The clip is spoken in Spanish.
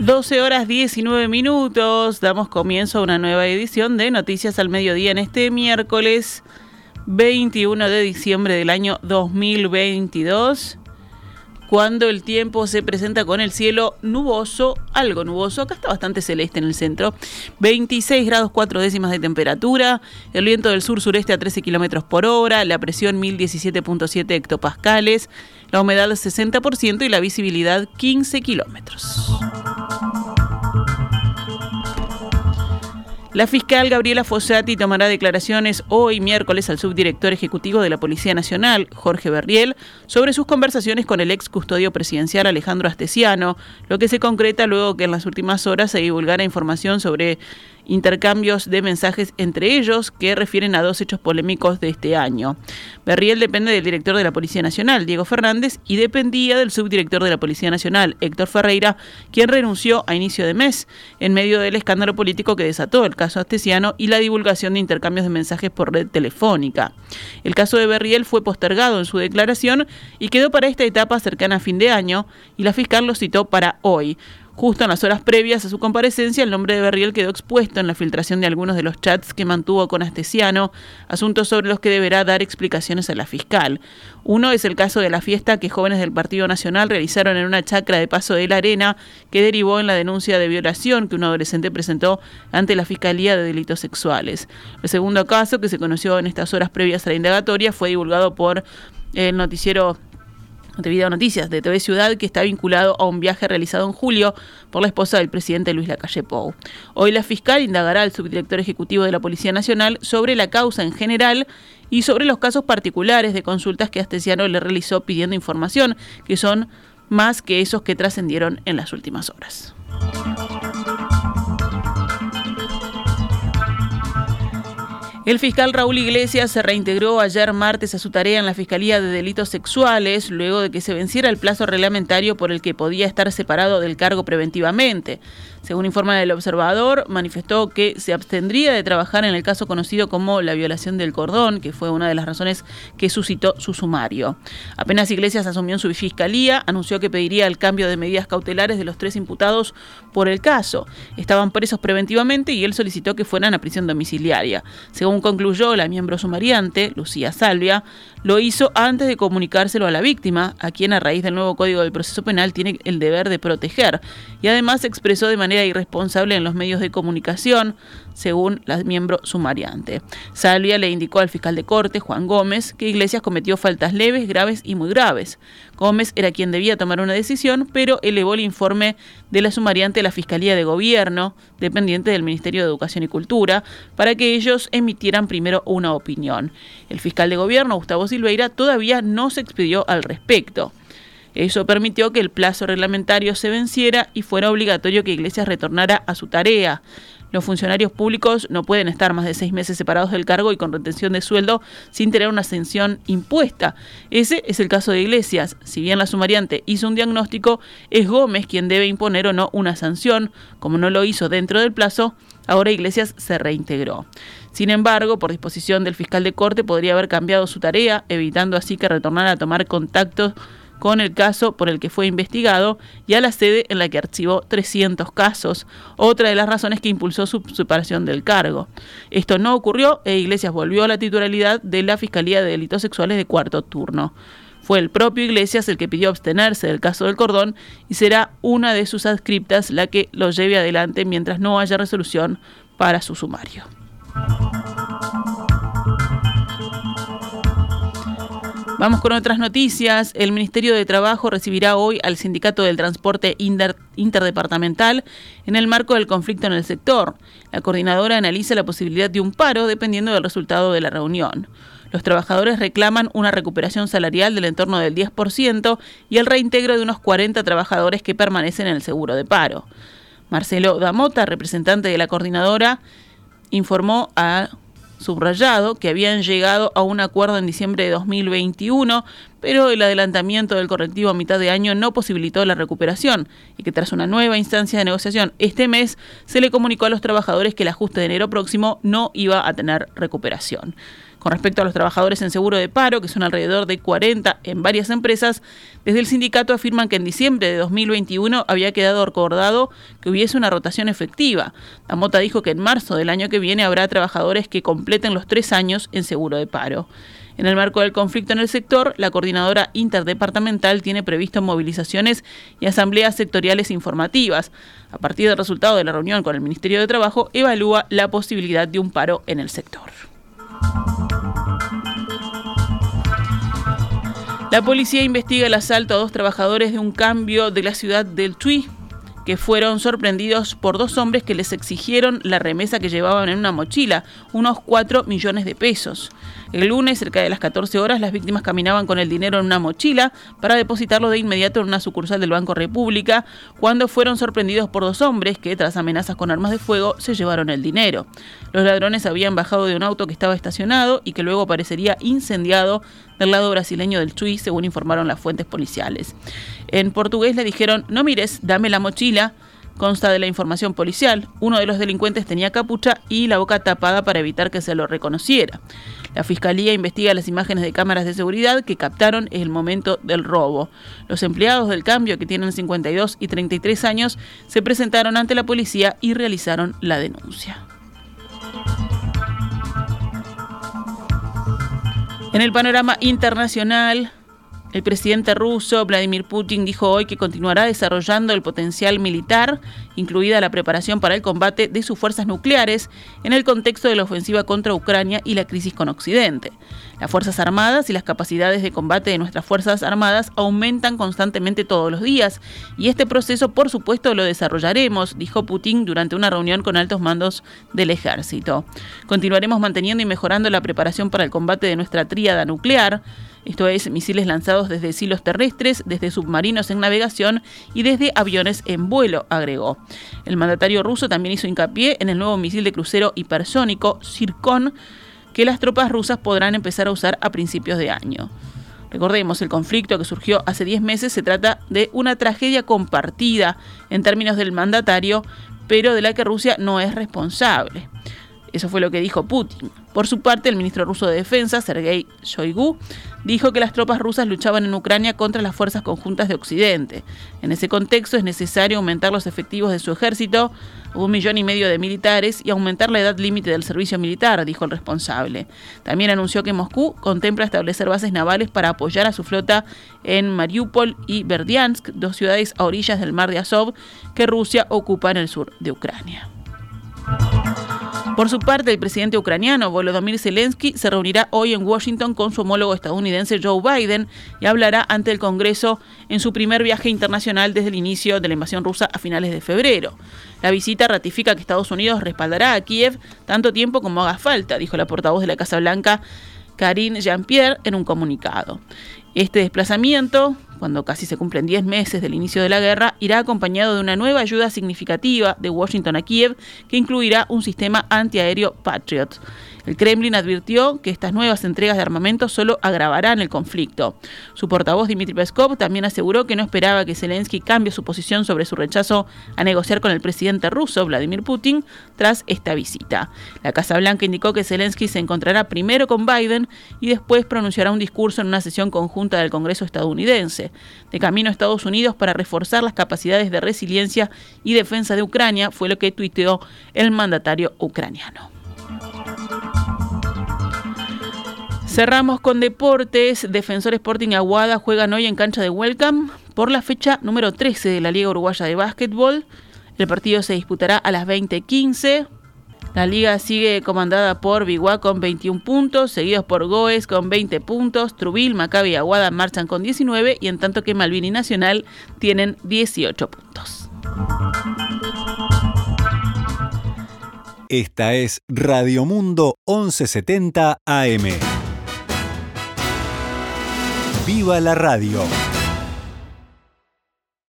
12 horas 19 minutos, damos comienzo a una nueva edición de Noticias al Mediodía en este miércoles 21 de diciembre del año 2022 cuando el tiempo se presenta con el cielo nuboso, algo nuboso, acá está bastante celeste en el centro, 26 grados 4 décimas de temperatura, el viento del sur-sureste a 13 kilómetros por hora, la presión 1017.7 hectopascales, la humedad 60% y la visibilidad 15 kilómetros. La fiscal Gabriela Fossati tomará declaraciones hoy miércoles al subdirector ejecutivo de la Policía Nacional, Jorge Berriel, sobre sus conversaciones con el ex custodio presidencial Alejandro Astesiano, lo que se concreta luego que en las últimas horas se divulgara información sobre intercambios de mensajes entre ellos que refieren a dos hechos polémicos de este año. Berriel depende del director de la Policía Nacional, Diego Fernández, y dependía del subdirector de la Policía Nacional, Héctor Ferreira, quien renunció a inicio de mes en medio del escándalo político que desató el caso Astesiano y la divulgación de intercambios de mensajes por red telefónica. El caso de Berriel fue postergado en su declaración y quedó para esta etapa cercana a fin de año y la fiscal lo citó para hoy. Justo en las horas previas a su comparecencia, el nombre de Berriel quedó expuesto en la filtración de algunos de los chats que mantuvo con Astesiano, asuntos sobre los que deberá dar explicaciones a la fiscal. Uno es el caso de la fiesta que jóvenes del Partido Nacional realizaron en una chacra de Paso de la Arena, que derivó en la denuncia de violación que un adolescente presentó ante la Fiscalía de Delitos Sexuales. El segundo caso, que se conoció en estas horas previas a la indagatoria, fue divulgado por el noticiero Montevideo Noticias de TV Ciudad que está vinculado a un viaje realizado en julio por la esposa del presidente Luis Lacalle Pou. Hoy la fiscal indagará al subdirector ejecutivo de la Policía Nacional sobre la causa en general y sobre los casos particulares de consultas que Astesiano le realizó pidiendo información, que son más que esos que trascendieron en las últimas horas. El fiscal Raúl Iglesias se reintegró ayer martes a su tarea en la Fiscalía de Delitos Sexuales luego de que se venciera el plazo reglamentario por el que podía estar separado del cargo preventivamente. Según informa el observador, manifestó que se abstendría de trabajar en el caso conocido como la violación del cordón, que fue una de las razones que suscitó su sumario. Apenas Iglesias asumió en su fiscalía, anunció que pediría el cambio de medidas cautelares de los tres imputados por el caso. Estaban presos preventivamente y él solicitó que fueran a prisión domiciliaria. Según concluyó la miembro sumariante, Lucía Salvia, lo hizo antes de comunicárselo a la víctima, a quien a raíz del nuevo Código del Proceso Penal tiene el deber de proteger, y además expresó de manera irresponsable en los medios de comunicación, según la miembro sumariante. Salvia le indicó al fiscal de corte, Juan Gómez, que Iglesias cometió faltas leves, graves y muy graves. Gómez era quien debía tomar una decisión, pero elevó el informe de la sumariante a la Fiscalía de Gobierno, dependiente del Ministerio de Educación y Cultura, para que ellos emitieran primero una opinión. El fiscal de Gobierno, Gustavo Silveira, todavía no se expidió al respecto. Eso permitió que el plazo reglamentario se venciera y fuera obligatorio que Iglesias retornara a su tarea. Los funcionarios públicos no pueden estar más de seis meses separados del cargo y con retención de sueldo sin tener una ascensión impuesta. Ese es el caso de Iglesias. Si bien la sumariante hizo un diagnóstico, es Gómez quien debe imponer o no una sanción. Como no lo hizo dentro del plazo, ahora Iglesias se reintegró. Sin embargo, por disposición del fiscal de corte, podría haber cambiado su tarea, evitando así que retornara a tomar contactos con el caso por el que fue investigado y a la sede en la que archivó 300 casos, otra de las razones que impulsó su separación del cargo. Esto no ocurrió e Iglesias volvió a la titularidad de la Fiscalía de Delitos Sexuales de cuarto turno. Fue el propio Iglesias el que pidió abstenerse del caso del cordón y será una de sus adscriptas la que lo lleve adelante mientras no haya resolución para su sumario. Vamos con otras noticias. El Ministerio de Trabajo recibirá hoy al Sindicato del Transporte Interdepartamental en el marco del conflicto en el sector. La coordinadora analiza la posibilidad de un paro dependiendo del resultado de la reunión. Los trabajadores reclaman una recuperación salarial del entorno del 10% y el reintegro de unos 40 trabajadores que permanecen en el seguro de paro. Marcelo Damota, representante de la coordinadora, informó a subrayado que habían llegado a un acuerdo en diciembre de 2021, pero el adelantamiento del correctivo a mitad de año no posibilitó la recuperación y que tras una nueva instancia de negociación este mes se le comunicó a los trabajadores que el ajuste de enero próximo no iba a tener recuperación. Con respecto a los trabajadores en seguro de paro, que son alrededor de 40 en varias empresas, desde el sindicato afirman que en diciembre de 2021 había quedado acordado que hubiese una rotación efectiva. La Mota dijo que en marzo del año que viene habrá trabajadores que completen los tres años en seguro de paro. En el marco del conflicto en el sector, la coordinadora interdepartamental tiene previsto movilizaciones y asambleas sectoriales informativas. A partir del resultado de la reunión con el Ministerio de Trabajo, evalúa la posibilidad de un paro en el sector. La policía investiga el asalto a dos trabajadores de un cambio de la ciudad del Tui, que fueron sorprendidos por dos hombres que les exigieron la remesa que llevaban en una mochila, unos 4 millones de pesos. El lunes, cerca de las 14 horas, las víctimas caminaban con el dinero en una mochila para depositarlo de inmediato en una sucursal del Banco República, cuando fueron sorprendidos por dos hombres que, tras amenazas con armas de fuego, se llevaron el dinero. Los ladrones habían bajado de un auto que estaba estacionado y que luego parecería incendiado del lado brasileño del Chuy, según informaron las fuentes policiales. En portugués le dijeron, no mires, dame la mochila. Consta de la información policial. Uno de los delincuentes tenía capucha y la boca tapada para evitar que se lo reconociera. La fiscalía investiga las imágenes de cámaras de seguridad que captaron el momento del robo. Los empleados del cambio, que tienen 52 y 33 años, se presentaron ante la policía y realizaron la denuncia. En el panorama internacional, el presidente ruso Vladimir Putin dijo hoy que continuará desarrollando el potencial militar, incluida la preparación para el combate de sus fuerzas nucleares, en el contexto de la ofensiva contra Ucrania y la crisis con Occidente. Las Fuerzas Armadas y las capacidades de combate de nuestras Fuerzas Armadas aumentan constantemente todos los días, y este proceso por supuesto lo desarrollaremos, dijo Putin durante una reunión con altos mandos del ejército. Continuaremos manteniendo y mejorando la preparación para el combate de nuestra tríada nuclear, esto es misiles lanzados desde silos terrestres, desde submarinos en navegación y desde aviones en vuelo, agregó. El mandatario ruso también hizo hincapié en el nuevo misil de crucero hipersónico Zircon que las tropas rusas podrán empezar a usar a principios de año. Recordemos, el conflicto que surgió hace 10 meses se trata de una tragedia compartida en términos del mandatario, pero de la que Rusia no es responsable. Eso fue lo que dijo Putin. Por su parte, el ministro ruso de Defensa, Sergei Shoigu, dijo que las tropas rusas luchaban en Ucrania contra las fuerzas conjuntas de Occidente. En ese contexto es necesario aumentar los efectivos de su ejército, un millón y medio de militares, y aumentar la edad límite del servicio militar, dijo el responsable. También anunció que Moscú contempla establecer bases navales para apoyar a su flota en Mariupol y Berdiansk, dos ciudades a orillas del mar de Azov que Rusia ocupa en el sur de Ucrania. Por su parte, el presidente ucraniano Volodymyr Zelensky se reunirá hoy en Washington con su homólogo estadounidense Joe Biden y hablará ante el Congreso en su primer viaje internacional desde el inicio de la invasión rusa a finales de febrero. La visita ratifica que Estados Unidos respaldará a Kiev tanto tiempo como haga falta, dijo la portavoz de la Casa Blanca Karine Jean-Pierre en un comunicado. Este desplazamiento, cuando casi se cumplen 10 meses del inicio de la guerra, irá acompañado de una nueva ayuda significativa de Washington a Kiev que incluirá un sistema antiaéreo Patriot. El Kremlin advirtió que estas nuevas entregas de armamento solo agravarán el conflicto. Su portavoz Dmitry Peskov también aseguró que no esperaba que Zelensky cambie su posición sobre su rechazo a negociar con el presidente ruso Vladimir Putin tras esta visita. La Casa Blanca indicó que Zelensky se encontrará primero con Biden y después pronunciará un discurso en una sesión conjunta del Congreso estadounidense. De camino a Estados Unidos para reforzar las capacidades de resiliencia y defensa de Ucrania fue lo que tuiteó el mandatario ucraniano. Cerramos con deportes. Defensor Sporting Aguada juegan hoy en cancha de Welcome por la fecha número 13 de la Liga Uruguaya de Básquetbol. El partido se disputará a las 20:15. La liga sigue comandada por Biguá con 21 puntos, seguidos por Goes con 20 puntos, Trubil, Maccabi y Aguada marchan con 19 y en tanto que Malvin y Nacional tienen 18 puntos. Esta es Radio Mundo 1170 AM. ¡Viva la radio!